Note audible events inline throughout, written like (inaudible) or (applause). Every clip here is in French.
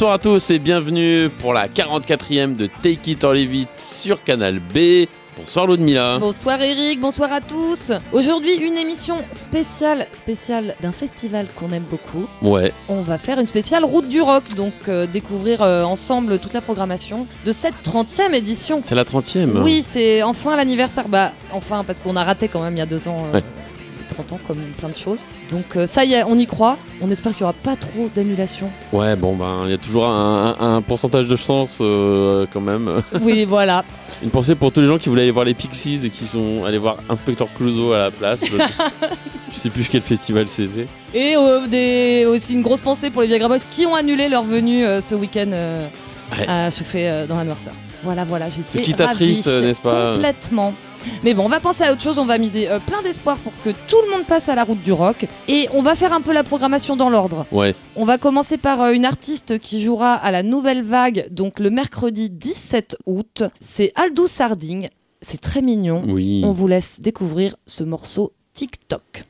Bonsoir à tous et bienvenue pour la 44e de Take It or Leave It sur Canal B. Bonsoir Ludmilla. Bonsoir Eric, bonsoir à tous. Aujourd'hui, une émission spéciale, spéciale d'un festival qu'on aime beaucoup. Ouais, On va faire une spéciale Route du Rock, donc euh, découvrir euh, ensemble toute la programmation de cette 30e édition. c'est la 30e. Oui, c'est enfin l'anniversaire. Bah, enfin, parce qu'on a raté quand même il y a deux ans. euh, Ouais. 30 ans comme plein de choses. Donc euh, ça y est, on y croit. On espère qu'il n'y aura pas trop d'annulations. Ouais, bon ben, il y a toujours un, un- un pourcentage de chance euh, quand même. (laughs) Oui, voilà. (laughs) Une pensée pour tous les gens qui voulaient aller voir les Pixies et qui sont allés voir Inspector Clouseau à la place. (laughs) Je sais plus quel festival c'était. Et euh, des, aussi une grosse pensée pour les Viagra Boys qui ont annulé leur venue ce week-end Ouais. à chauffer dans l'anniversaire. Voilà, voilà, j'étais Ce qui t'attriste, n'est-ce pas Complètement. Mais bon, on va penser à autre chose, on va miser euh, plein d'espoir pour que tout le monde passe à la route du rock. Et on va faire un peu la programmation dans l'ordre. Ouais, On va commencer par euh, une artiste qui jouera à la Nouvelle Vague, donc le mercredi 17 août. C'est Aldous Sarding. C'est très mignon. oui. On vous laisse découvrir ce morceau TikTok.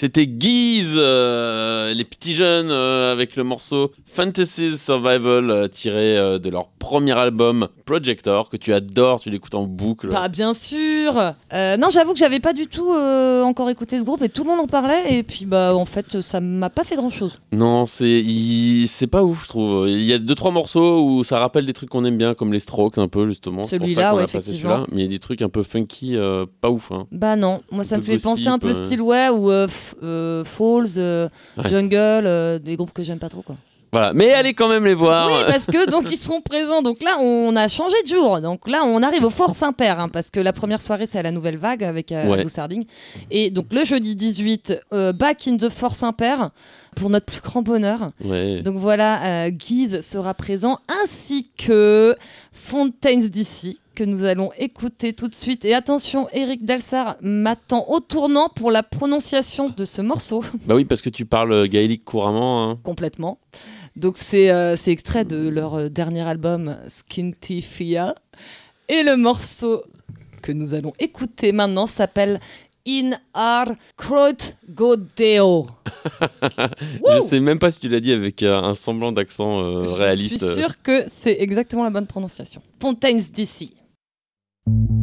C'était Guise, euh, les petits jeunes euh, avec le morceau Fantasies Survival euh, tiré euh, de leur premier album Projector que tu adores, tu l'écoutes en boucle. Bah bien sûr. Euh, non, j'avoue que j'avais pas du tout euh, encore écouté ce groupe et tout le monde en parlait et puis bah en fait ça m'a pas fait grand chose. Non, c'est il- c'est pas ouf, je trouve. Il y a deux trois morceaux où ça rappelle des trucs qu'on aime bien, comme les Strokes un peu justement. Celui-là, ouais, effectivement. celui-là. Mais il y a des trucs un peu funky, euh, pas ouf. Hein. Bah non, moi ça me fait penser un peu euh. ou euh, euh, Falls, euh, Ouais. Jungle, euh, des groupes que j'aime pas trop quoi. Voilà. Mais allez quand même les voir. Oui, parce que donc ils seront présents. Donc là, on a changé de jour. Donc là, on arrive au Fort Saint-Père, hein, parce que la première soirée, c'est à la Nouvelle Vague avec euh, Ouais. Et donc le jeudi 18, euh, back in the Fort Saint-Père, pour notre plus grand bonheur. Ouais. Donc voilà, euh, Guise sera présent, ainsi que Fontaines d'ici, que nous allons écouter tout de suite. Et attention, Eric Delsar m'attend au tournant pour la prononciation de ce morceau. (laughs) Bah oui, parce que tu parles gaélique couramment. hein. complètement. Donc c'est euh, extrait de leur euh, dernier album Skintifia et le morceau que nous allons écouter maintenant s'appelle In Ar Croat Godeo. (laughs) Je sais même pas si tu l'as dit avec euh, un semblant d'accent euh, réaliste. Je suis sûre que c'est exactement la bonne prononciation. Fontaines d'ici. thank you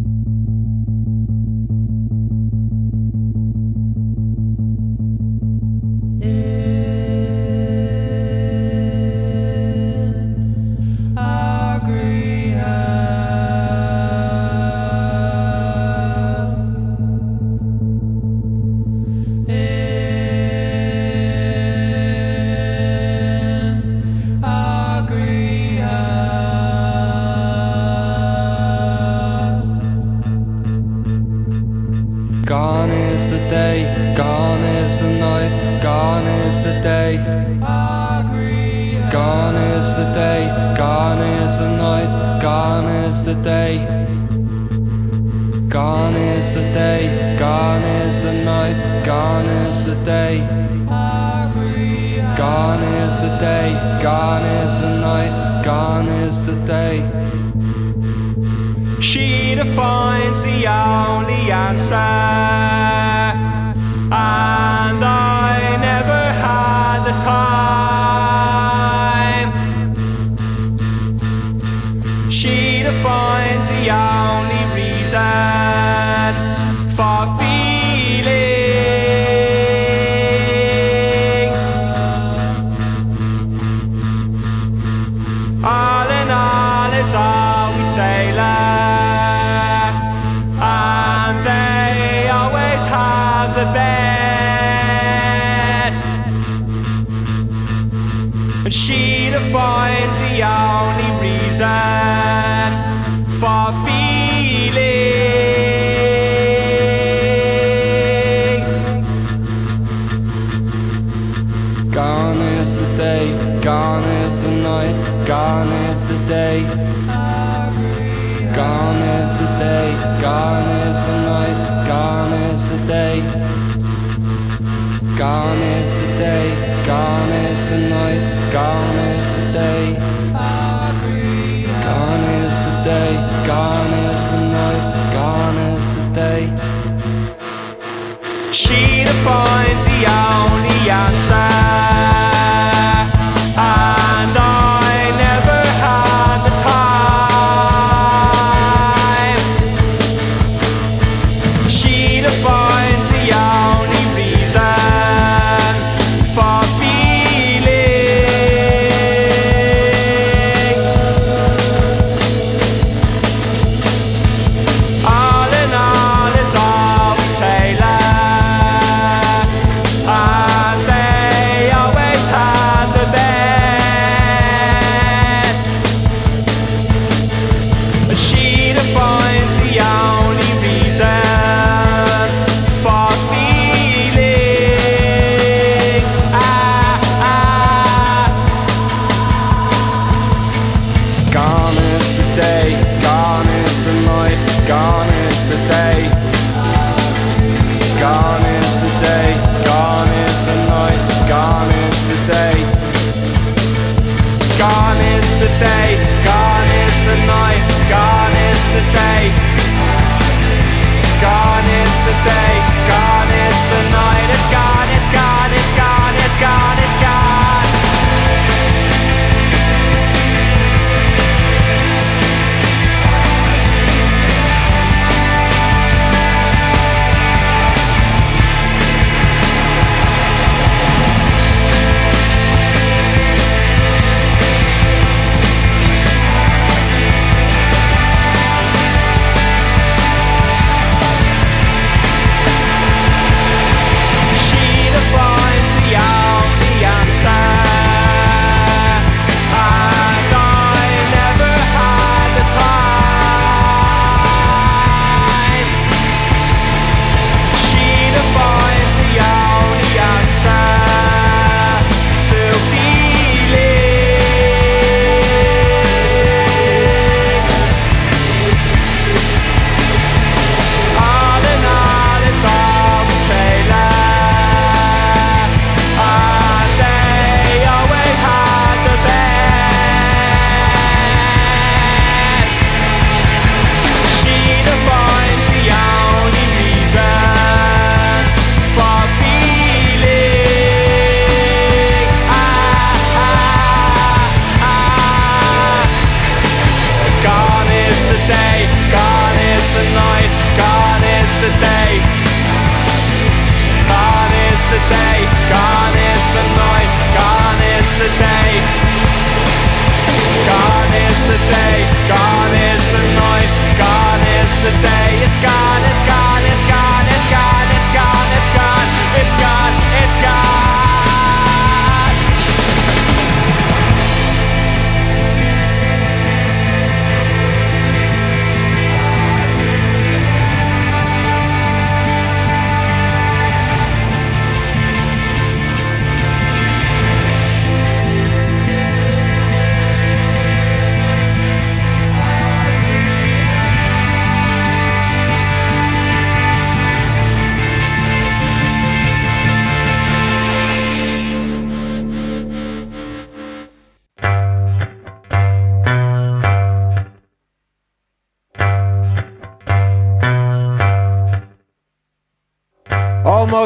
reason for feeling. Gone is the day, gone is the night, gone is the day. Gone is the day, gone is the night, gone is the day. Gone is the day, gone is the night, gone Defines the only answer,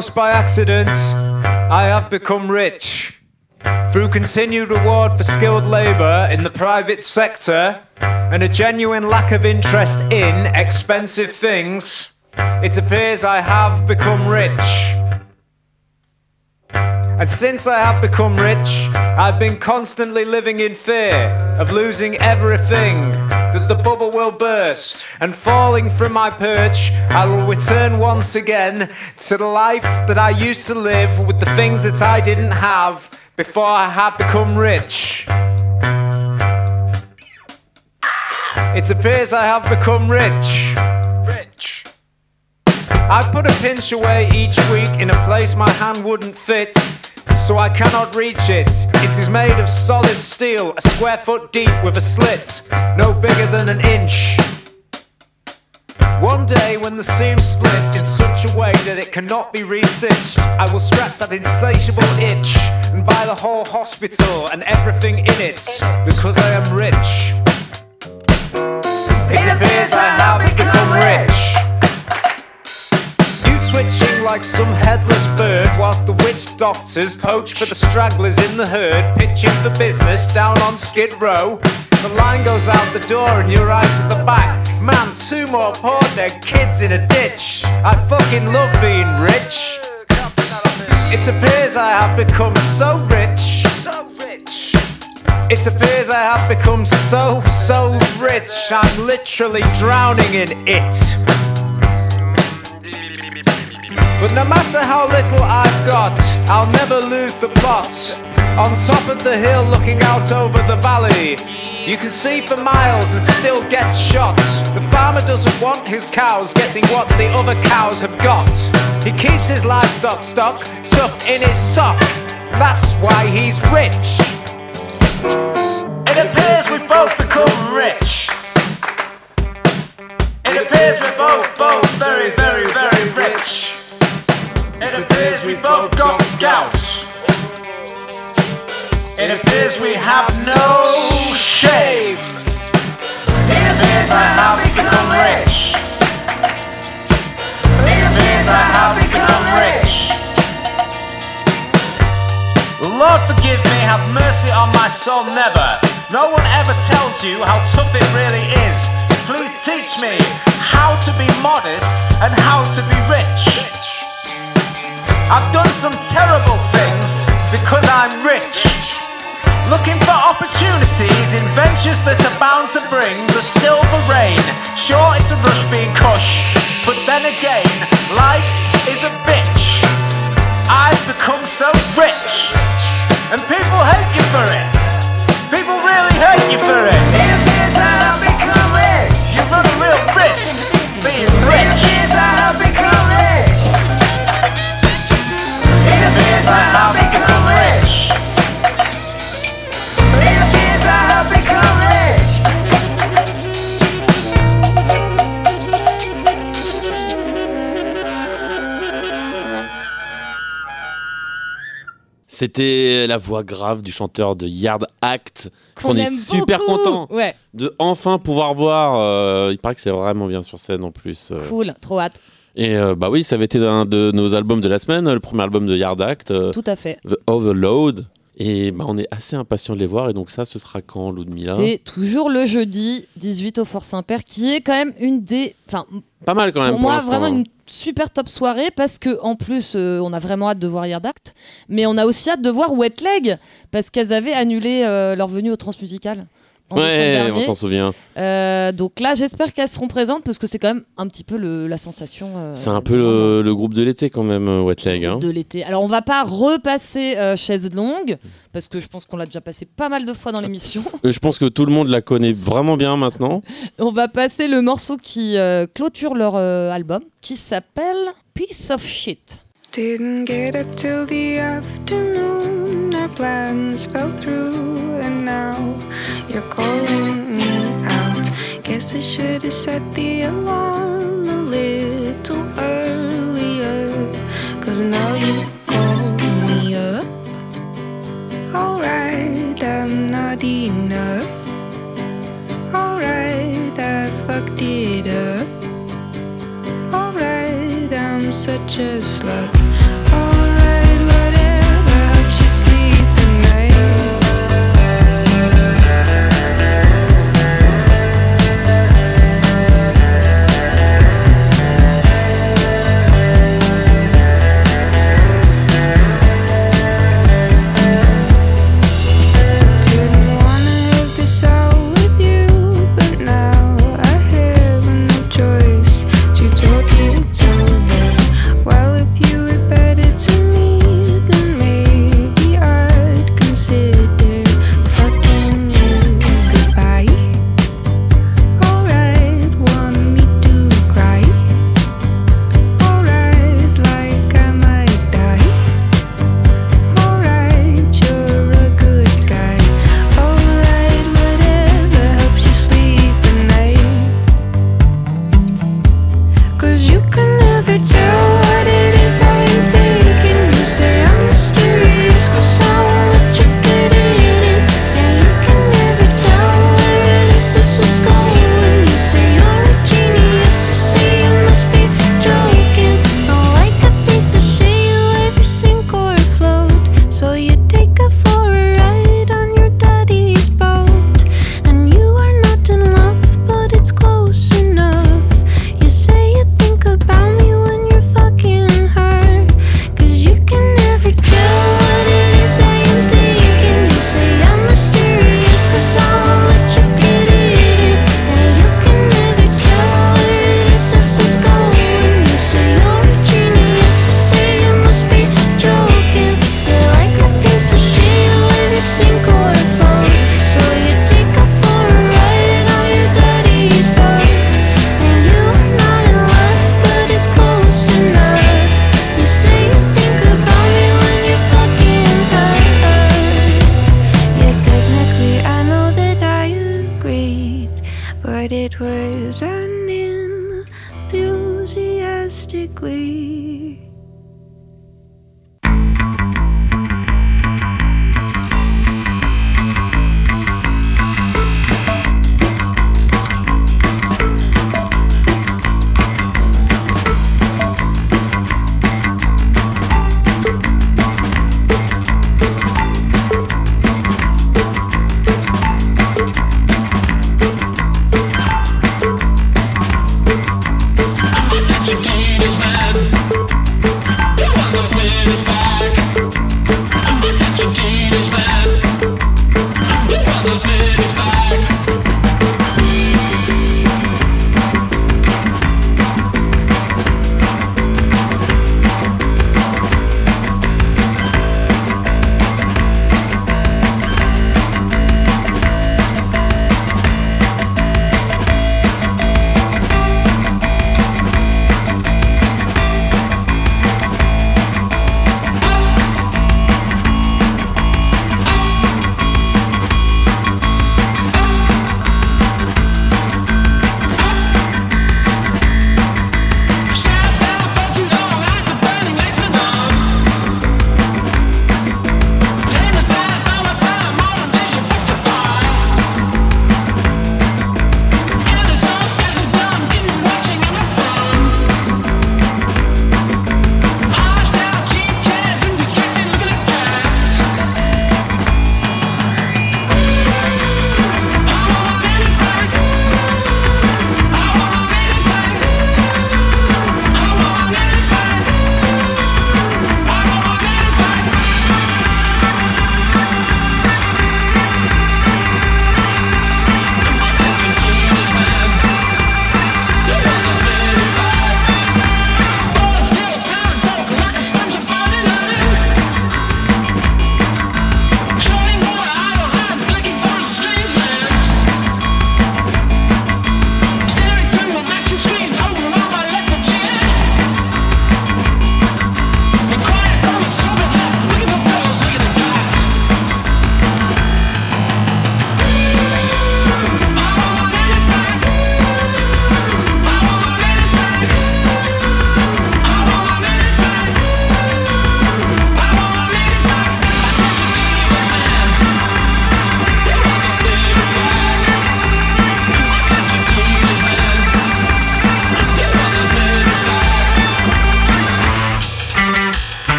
Almost by accident, I have become rich. Through continued reward for skilled labour in the private sector and a genuine lack of interest in expensive things, it appears I have become rich. And since I have become rich, I've been constantly living in fear of losing everything, that the bubble will burst, and falling from my perch, I will return once again to the life that I used to live with the things that I didn't have before I had become rich. It appears I have become rich. Rich. I put a pinch away each week in a place my hand wouldn't fit, so I cannot reach it. It is made of solid steel, a square foot deep with a slit, no bigger than an inch. One day, when the seam splits in such a way that it cannot be restitched, I will scratch that insatiable itch and buy the whole hospital and everything in it because I am rich. It appears I have twitching like some headless bird whilst the witch doctors poach for the stragglers in the herd, pitching for business down on Skid Row. The line goes out the door and you're right at the back. Man, two more poor dead kids in a ditch. I fucking love being rich. It appears I have become so rich. So rich. It appears I have become so, so rich. I'm literally drowning in it. But no matter how little I've got, I'll never lose the plot. On top of the hill, looking out over the valley, you can see for miles and still get shot. The farmer doesn't want his cows getting what the other cows have got. He keeps his livestock stock stuffed in his sock. That's why he's rich. It appears we've both become rich. It appears we're both, both very, very, very rich. It appears we both got gout. It appears we have no shame. It appears I have become rich. It appears I have become rich. Lord forgive me, have mercy on my soul, never. No one ever tells you how tough it really is. Please teach me how to be modest and how to be rich. I've done some terrible things because I'm rich. Looking for opportunities in ventures that are bound to bring the silver rain. Sure, it's a rush being cush, but then again, life is a bitch. I've become so rich, and people hate you for it. People really hate you for it. You run a real risk being rich. It appears I have become C'était la voix grave du chanteur de Yard Act. Qu'on On est aime super beaucoup. content Ouais, de enfin pouvoir voir. euh, il paraît que c'est vraiment bien sur scène en plus. euh. cool, trop hâte. Et euh, bah oui, ça avait été un de nos albums de la semaine, le premier album de Yard Act, euh, Tout à fait. The Overload. Et bah on est assez impatient de les voir. Et donc ça, ce sera quand, Ludmilla? C'est toujours le jeudi 18 au Fort Saint-Père, qui est quand même une des. Enfin, Pas mal quand même. pour pour moi, vraiment hein. une super top soirée parce que en plus, euh, on a vraiment hâte de voir Yard Act, mais on a aussi hâte de voir Wet Leg parce qu'elles avaient annulé euh, leur venue au Transmusical. Ouais, on s'en souvient. Euh, donc là, j'espère qu'elles seront présentes parce que c'est quand même un petit peu le, la sensation. Euh, c'est un peu le, groupe de l'été quand même, euh, Wet Leg. Hein. De l'été. Alors on va pas repasser euh, Chaise Longue parce que je pense qu'on l'a déjà passé pas mal de fois dans l'émission. je pense que tout le monde la connaît vraiment bien maintenant. (laughs) on va passer le morceau qui clôture leur album qui s'appelle Piece of Shit. Didn't get up till the afternoon. Our plans fell through, and now you're calling me out. Guess I should have set the alarm.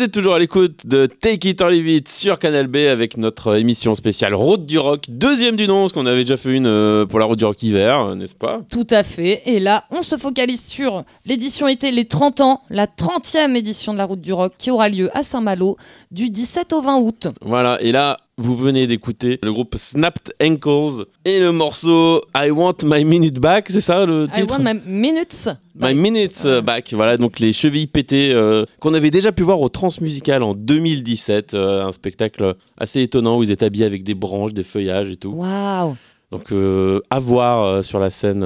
Vous êtes toujours à l'écoute de Take It or Leave It sur Canal B avec notre émission spéciale Route du Rock, deuxième du nom, parce qu'on avait déjà fait une euh, pour la Route du Rock hiver, euh, n'est-ce pas? Tout à fait. Et là, on se focalise sur l'édition été, les 30 ans, la 30e édition de la Route du Rock qui aura lieu à Saint-Malo du 17 au 20 août. Voilà, et là, vous venez d'écouter le groupe Snapped Ankles et le morceau I Want My Minute Back, c'est ça le I titre want my minutes. My Minutes euh, Back, voilà, donc les chevilles pétées euh, qu'on avait déjà pu voir au Transmusical en 2017, euh, un spectacle assez étonnant où ils étaient habillés avec des branches, des feuillages et tout. Waouh. Donc euh, à voir euh, sur la scène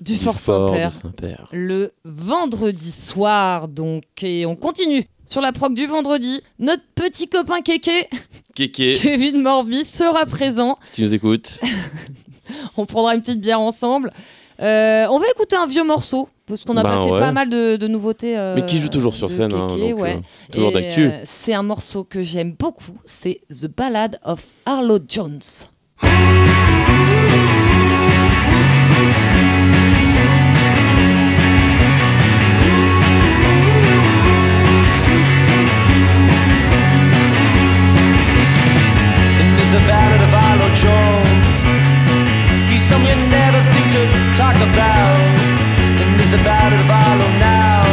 euh, Du Fort Saint-Père. Saint-Père. le vendredi soir donc et on continue sur la proc du vendredi notre petit copain Kéké (laughs) Kéké, Kevin Morby sera présent si tu nous écoutes. (laughs) on prendra une petite bière ensemble Euh, on va écouter un vieux morceau parce qu'on a Ben passé ouais. pas mal de, de nouveautés euh, Mais qui joue toujours sur scène, hein, Kéké, donc, ouais. euh, toujours d'actu. c'est un morceau que j'aime beaucoup c'est The Ballad of Arlo Jones There's the ballad of Arlo Jones. He's some you never think to talk about. Then there's the ballad of Arlo now.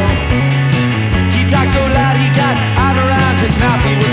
He talks so loud he got out around his mouth.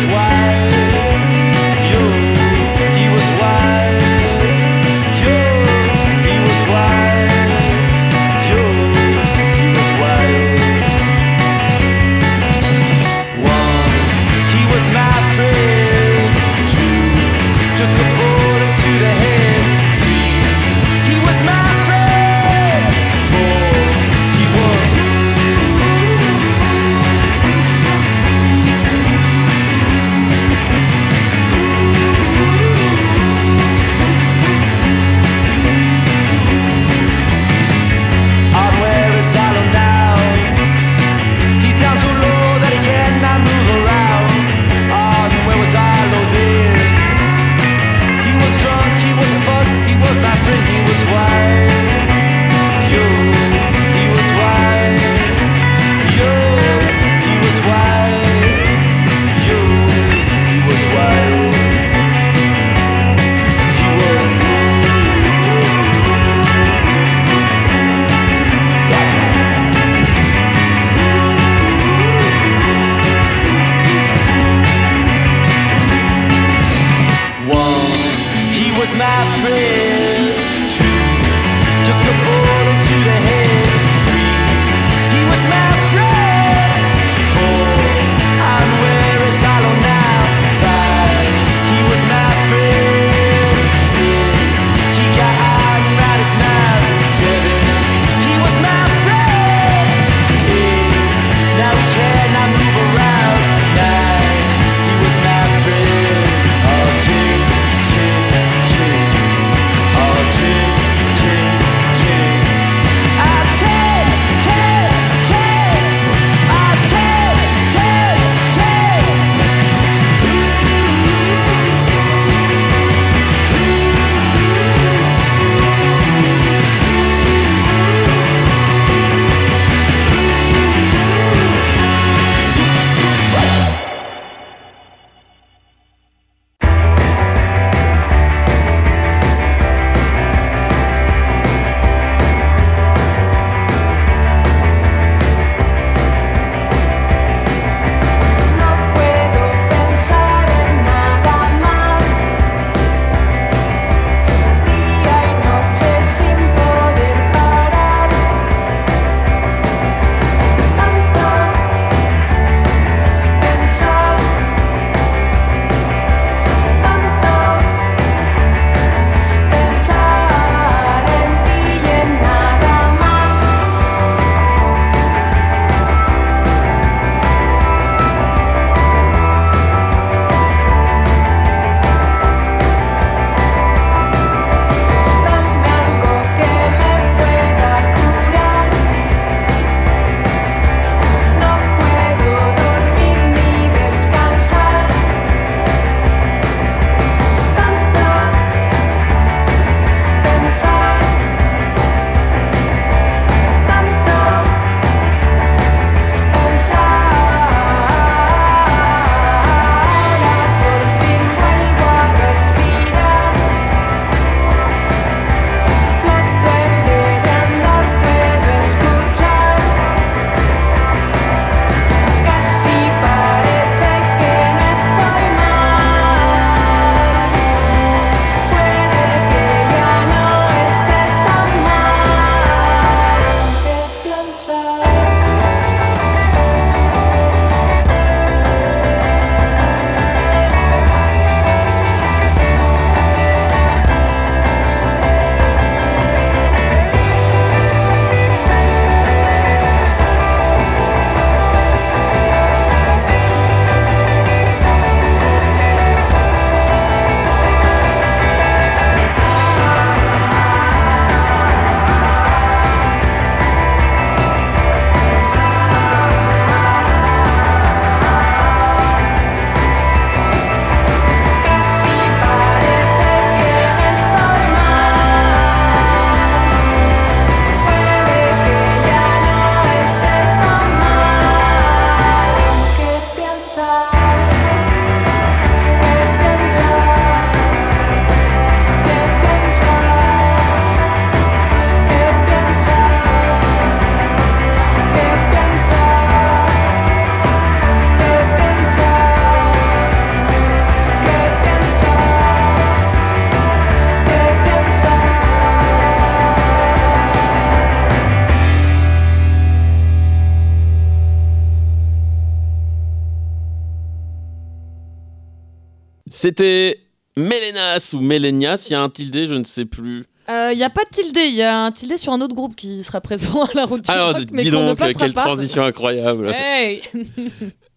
C'était Melenas ou Melenias, il y a un tilde, je ne sais plus. Il n'y a pas de tilde, il y a un tilde sur un autre groupe qui sera présent à la route du Alors, rock, mais dis ne donc, quelle pas. transition incroyable. Hey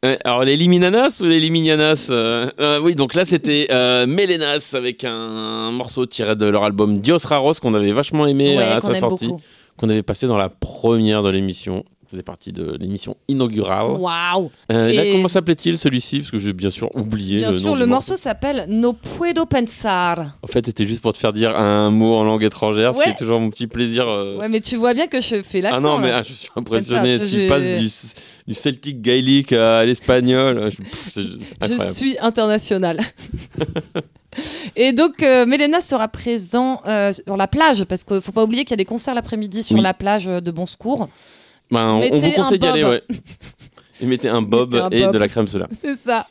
(laughs) alors, les Liminanas ou les Liminianas euh, euh, Oui, donc là, c'était euh, Melenas avec un, morceau tiré de leur album Dios Raros qu'on avait vachement aimé Ouais, à sa sortie, qu'on avait passé dans la première de l'émission. Faisait partie de l'émission inaugurale. Waouh Euh, là, Et- comment s'appelait-il celui-ci? Parce que j'ai bien sûr oublié Bien le sûr, nom le du morceau s'appelle No Puedo Pensar. En fait, c'était juste pour te faire dire un mot en langue étrangère, ce qui Ouais. est toujours mon petit plaisir. euh. Ouais, mais tu vois bien que je fais l'accent. ah non, mais là. ah, je suis impressionné. Tu je- passes du, du celtique gaélique à l'espagnol. Je- suis international. (laughs) Et donc, euh, Mélena sera présent euh, sur la plage, parce qu'il faut pas oublier qu'il y a des concerts l'après-midi sur Oui. la plage de Bon Secours. Ben, on, vous conseille d'y aller, ouais. Et mettez un (laughs) bob un et bob. de la crème soda. C'est ça.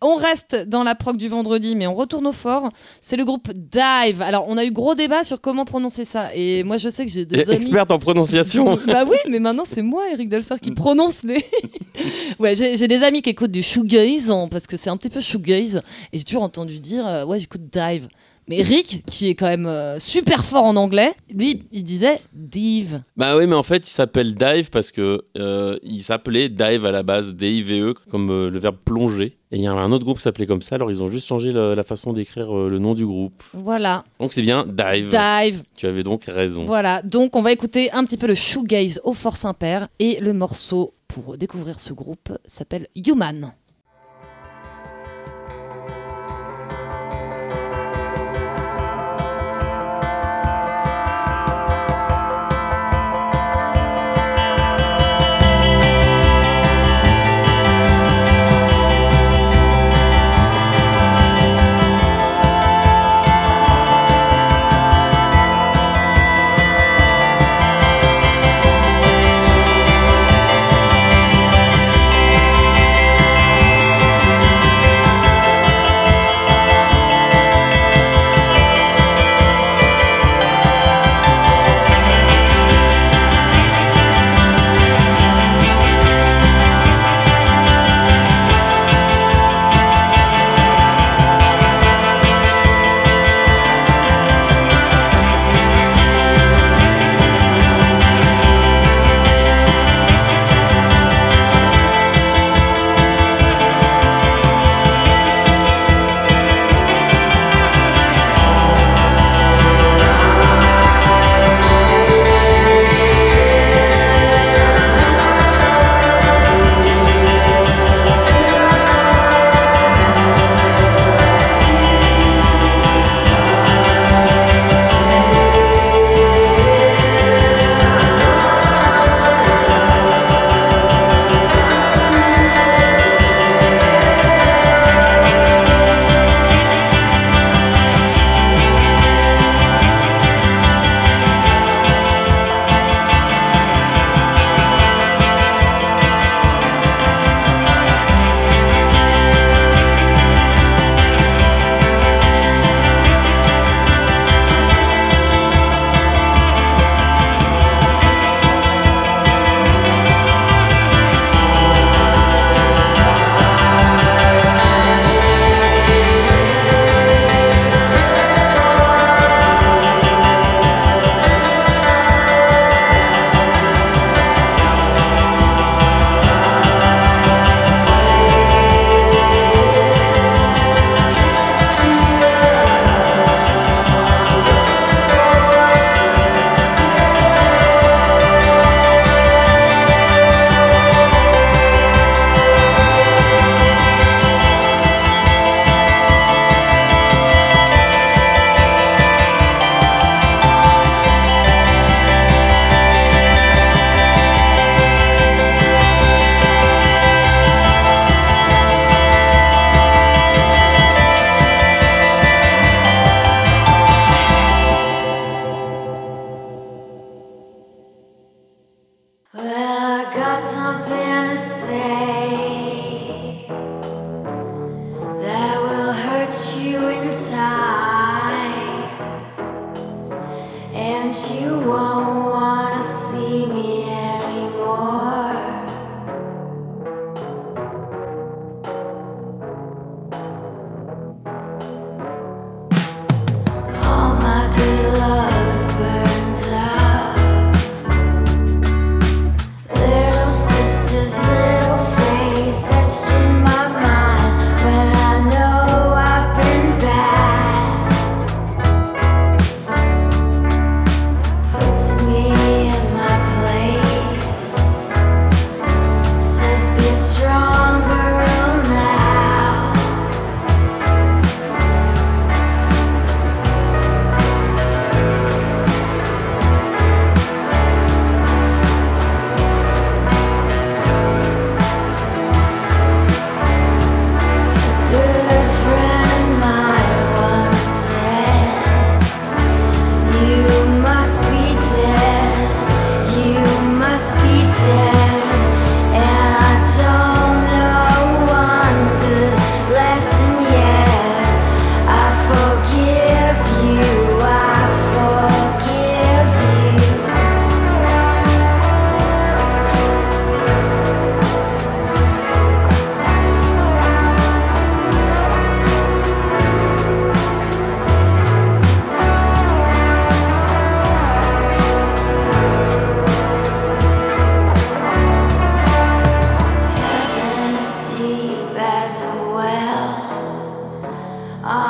On reste dans la prog du vendredi, mais on retourne au fort. C'est le groupe Dive. Alors, on a eu gros débat sur comment prononcer ça. Et moi, je sais que j'ai des amis. experte en prononciation. (laughs) bah oui, mais maintenant c'est moi, Eric Delcer, qui prononce les. (laughs) ouais, j'ai j'ai des amis qui écoutent du shoegaze, hein, parce que c'est un petit peu shoegaze, et j'ai toujours entendu dire, euh, ouais, j'écoute Dive. Mais Rick, qui est quand même euh, super fort en anglais, lui, il disait Dive. bah oui, mais en fait, il s'appelle Dive parce que euh, il s'appelait Dive à la base, D-I-V-E, comme euh, le verbe plonger. Et il y a un autre groupe qui s'appelait comme ça, alors ils ont juste changé la façon d'écrire le nom du groupe. Voilà, Donc c'est bien Dive. Dive. Tu avais donc raison. Voilà, donc on va écouter un petit peu le shoegaze au Fort Saint-Père, et le morceau pour découvrir ce groupe s'appelle Human.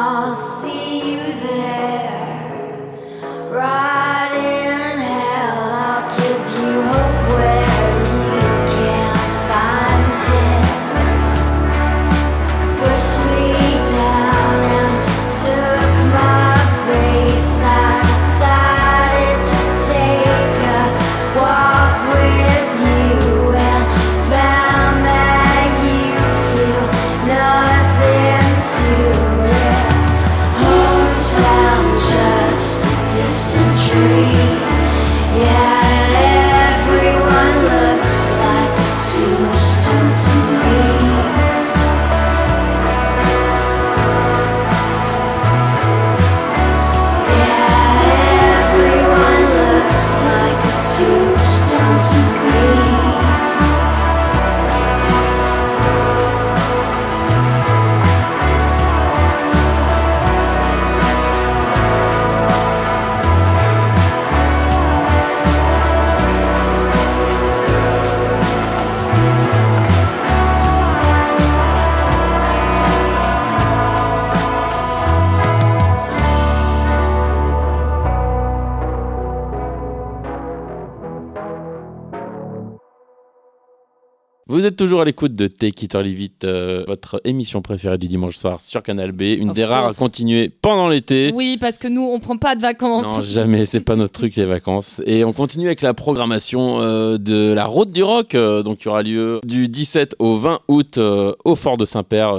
I'll see. Toujours à l'écoute de Take It or Leave It, euh, votre émission préférée du dimanche soir sur Canal B, une des rares à continuer pendant l'été. Oui, parce que nous, on prend pas de vacances. Non, jamais, c'est pas notre truc les vacances. Et on continue avec la programmation euh, de la Route du Rock, euh, donc qui aura lieu du 17 au 20 août au Fort de Saint-Père.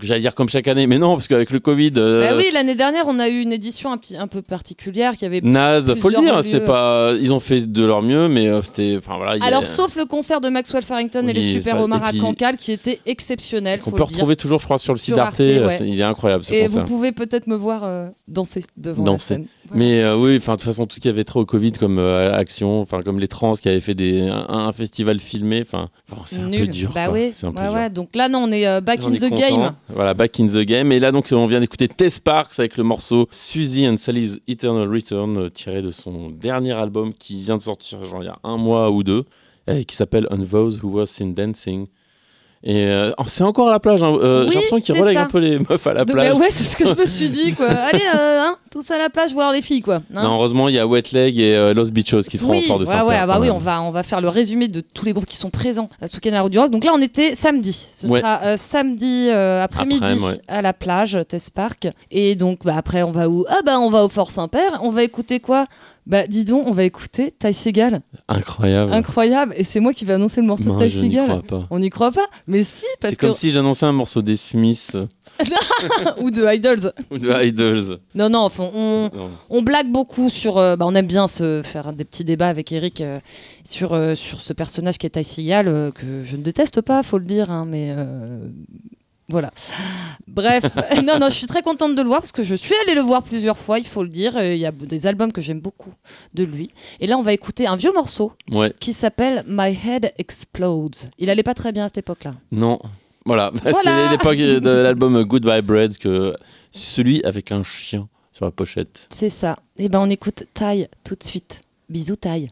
Euh, J'allais dire comme chaque année, mais non, parce qu'avec le Covid, euh, Bah oui, l'année dernière, on a eu une édition un, petit, un peu particulière qui avait. naze, faut le dire, lieux. c'était pas, ils ont fait de leur mieux, mais euh, c'était, enfin voilà. a- Alors, sauf le concert de Maxwell Farrington et les Super Omar et à Cancale qui était exceptionnel. qu'on peut le dire. retrouver toujours, je crois, sur le site d'Arte. Ouais. c'est- Il est incroyable ce Et concert. vous pouvez peut-être me voir euh, danser devant Danser. la scène. Voilà. Mais euh, oui, enfin de toute façon tout ce qu'il y avait trop au Covid comme euh, action, enfin comme les trans qui avaient fait des un, un festival filmé, enfin c'est un peu dur. Bah oui, ouais, ouais. Donc là, non, on est euh, back in the game. Voilà, back in the game. Et là donc on vient d'écouter Tess Sparks avec le morceau Suzy and Sally's Eternal Return euh, tiré de son dernier album qui vient de sortir genre il y a un mois ou deux et qui s'appelle On Those Who Was in Dancing. Et euh, c'est encore à la plage. hein. Euh, Oui, J'ai l'impression qu'il c'est relègue ça. un peu les meufs à la Donc, plage. bah ouais, c'est ce que je me suis dit, quoi. (laughs) Allez, euh, hein, tous à la plage voir les filles, quoi. Hein. Non, heureusement, il y a Wet Leg et euh, Los Bichos qui seront oui, fort de ouais, Saint-Père. ouais, ah bah oui, on va, on va faire le résumé de tous les groupes qui sont présents à la Route du Rock. Donc là, on était samedi. Ce Ouais. sera samedi après-midi Après, à la plage, Test Park. Et donc, bah, après, on va où Ah bah, on va au Fort Saint-Père. On va écouter quoi? Bah, dis donc, on va écouter Ty Seagal. Incroyable. Incroyable. Et c'est moi qui vais annoncer le morceau Non, de Ty pas. On n'y croit pas Mais si, parce C'est que. comme si j'annonçais un morceau des Smiths (laughs) Ou de Idols. (laughs) ou de Idols. Non, non, enfin, on, Non. On blague beaucoup sur. euh, bah, on aime bien se faire des petits débats avec Eric euh, sur, euh, sur ce personnage qui est Ty Seagal, euh, que je ne déteste pas, faut le dire, hein, mais. Voilà. Bref, (laughs) non, non, je suis très contente de le voir parce que je suis allée le voir plusieurs fois, il faut le dire. Il y a des albums que j'aime beaucoup de lui. Et là, on va écouter un vieux morceau Ouais, qui s'appelle My Head Explodes. Il allait pas très bien à cette époque-là. non. Voilà, (laughs) Voilà. c'était l'époque de l'album Goodbye Bread, que celui avec un chien sur la pochette. C'est ça. Et ben, on écoute Ty tout de suite. Bisous, Ty.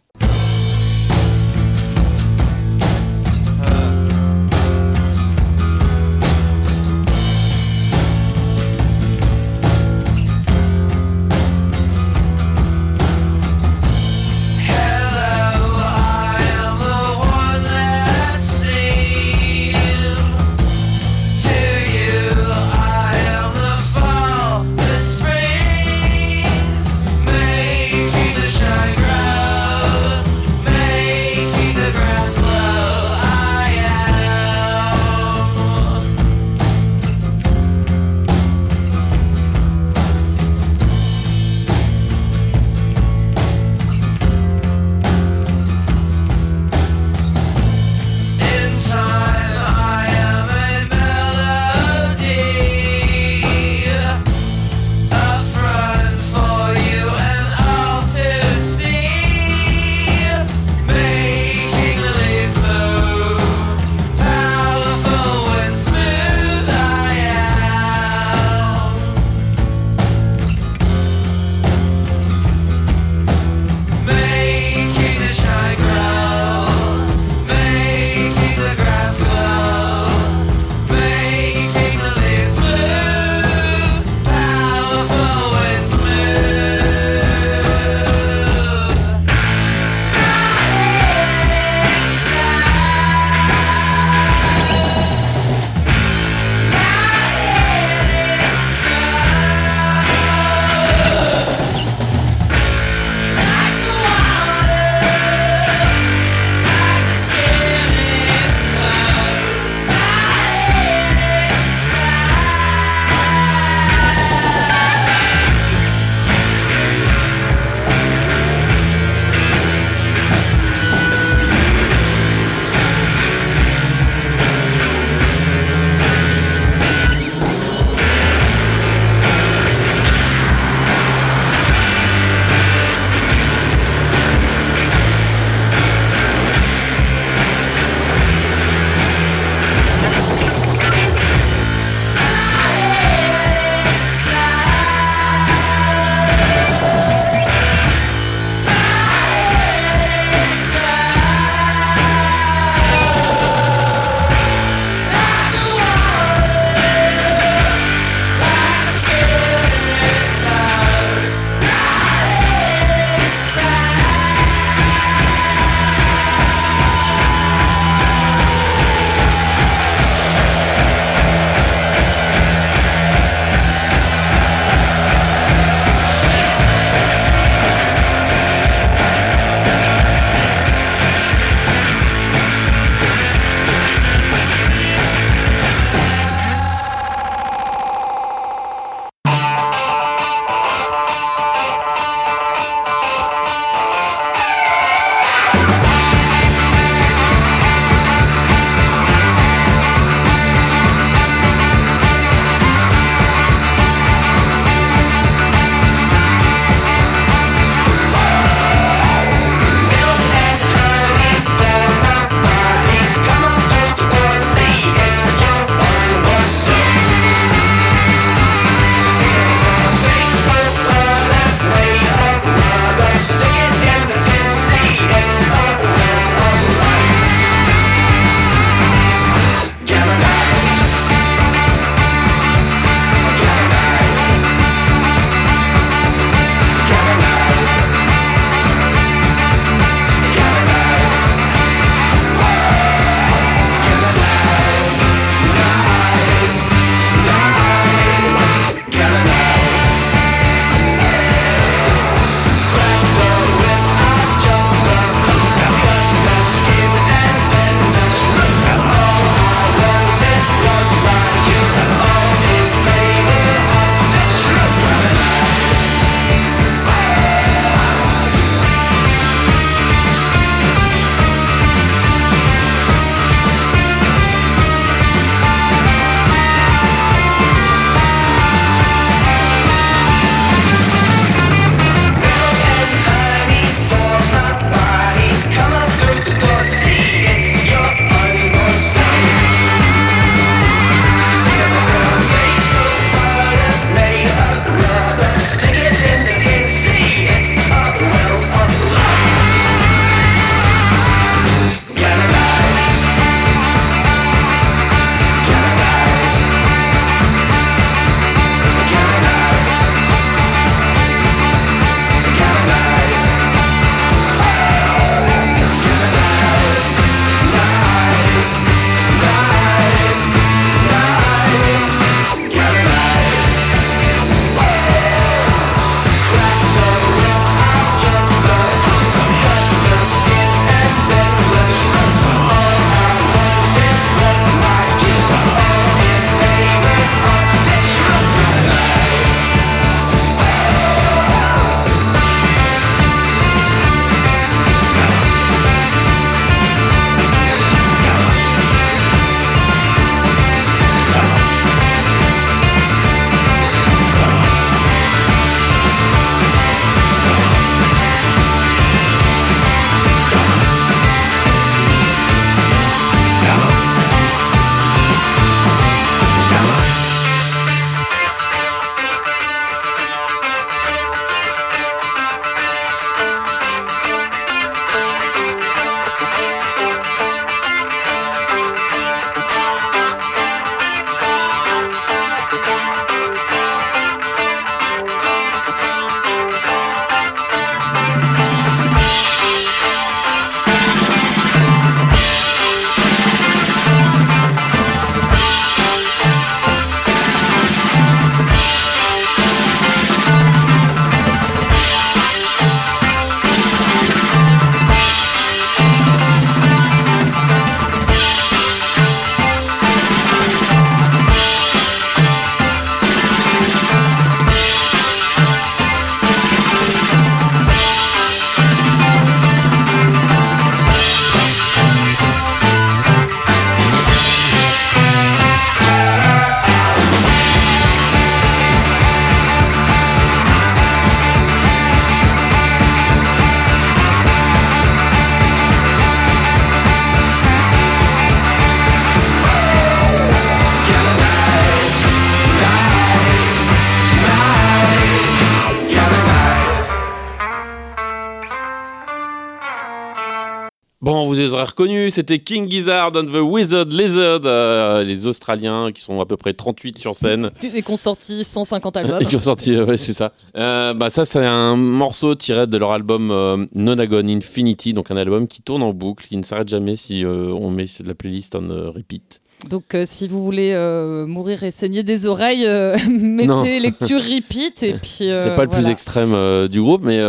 Bon, vous les aurez reconnus, c'était King Gizzard and the Wizard Lizard, euh, les Australiens qui sont à peu près 38 sur scène. Et qu'on sorti 150 albums. Et qui ont sorti, ouais, c'est ça. Euh, bah, ça, c'est un morceau tiré de leur album euh, Nonagon Infinity, donc un album qui tourne en boucle, qui ne s'arrête jamais si on met la playlist en repeat. Donc euh, si vous voulez euh, mourir et saigner des oreilles, euh, (laughs) mettez Non. (laughs) lecture repeat et puis. c'est pas le plus extrême du groupe, mais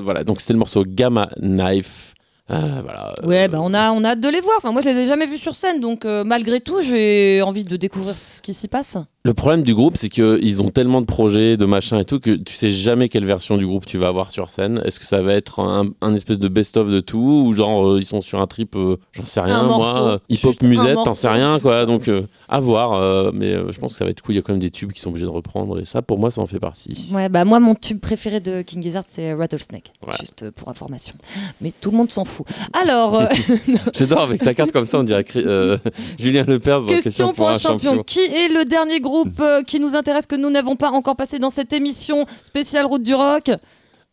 voilà. Donc c'était le morceau Gamma Knife. Euh, voilà. Ouais, bah on a, on a hâte de les voir. Enfin, moi, je les ai jamais vus sur scène, donc euh, malgré tout, j'ai envie de découvrir ce qui s'y passe. Le problème du groupe, c'est qu'ils ont tellement de projets, de machins et tout, que tu sais jamais quelle version du groupe tu vas avoir sur scène. Est-ce que ça va être un, un espèce de best-of de tout, ou genre euh, ils sont sur un trip, euh, j'en sais rien, Un moi, euh, hip-hop musette, t'en sais rien, quoi. Donc euh, à voir, mais je pense que ça va être cool. Il y a quand même des tubes qui sont obligés de reprendre, et ça, pour moi, ça en fait partie. Ouais, bah moi, mon tube préféré de King Gizzard, c'est Rattlesnake. Juste pour information. Mais tout le monde s'en fout. Alors, (laughs) J'adore avec ta carte comme ça, on dirait (laughs) Julien Lepers question pour un champion. Qui est le dernier groupe euh, qui nous intéresse que nous n'avons pas encore passé dans cette émission spéciale Route du Rock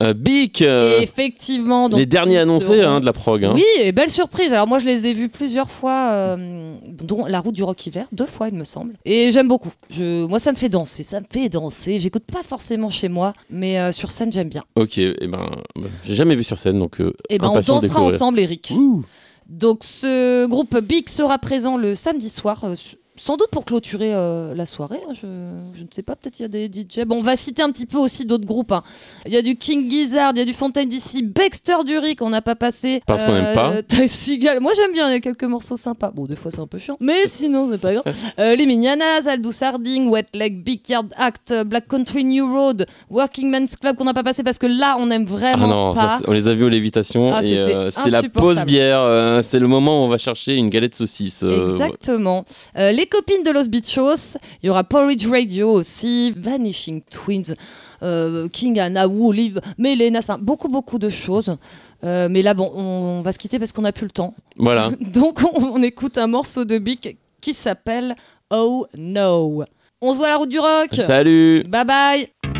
Euh, Bic, euh, effectivement, donc, les derniers annoncés seront- hein, de la prog. hein. Oui, et belle surprise. Alors moi, je les ai vus plusieurs fois, euh, dont la route du rock hiver, deux fois, il me semble. Et j'aime beaucoup. Je, moi, ça me fait danser, ça me fait danser. J'écoute pas forcément chez moi, mais euh, sur scène, j'aime bien. Ok, et ben, j'ai jamais vu sur scène, donc euh, Et ben, on dansera découvrir. ensemble, Eric. Ouh. Donc, ce groupe Big sera présent le samedi soir. Euh, sans doute pour clôturer euh, la soirée, hein, je, je ne sais pas, peut-être il y a des DJ. Bon, on va citer un petit peu aussi d'autres groupes. hein. Il y a du King Gizzard, il y a du Fontaine d'ici, Baxter Dury qu'on n'a pas passé. Parce qu'on n'aime pas. (laughs) Ty Seagal. Moi j'aime bien, il y a quelques morceaux sympas. Bon, des fois c'est un peu chiant, mais (laughs) sinon c'est pas grave. Euh, les Minianas, Aldous Harding, Wet Leg, Big Yard Act, euh, Black Country New Road, Working Men's Club qu'on n'a pas passé parce que là on aime Ah vraiment non, pas. ça, on les a vus aux lévitations Ah, et euh, c'est la pause bière, euh, c'est le moment où on va chercher une galette saucisse. euh, Exactement. Euh, les copines de Los Bichos, il y aura Porridge Radio aussi, Vanishing Twins, euh, King Anna, Liv, Melena, enfin beaucoup beaucoup de choses. Euh, mais là bon, on va se quitter parce qu'on n'a plus le temps. Voilà. (laughs) Donc on, on écoute un morceau de Bic qui s'appelle Oh No. On se voit à la route du rock. Salut Bye bye.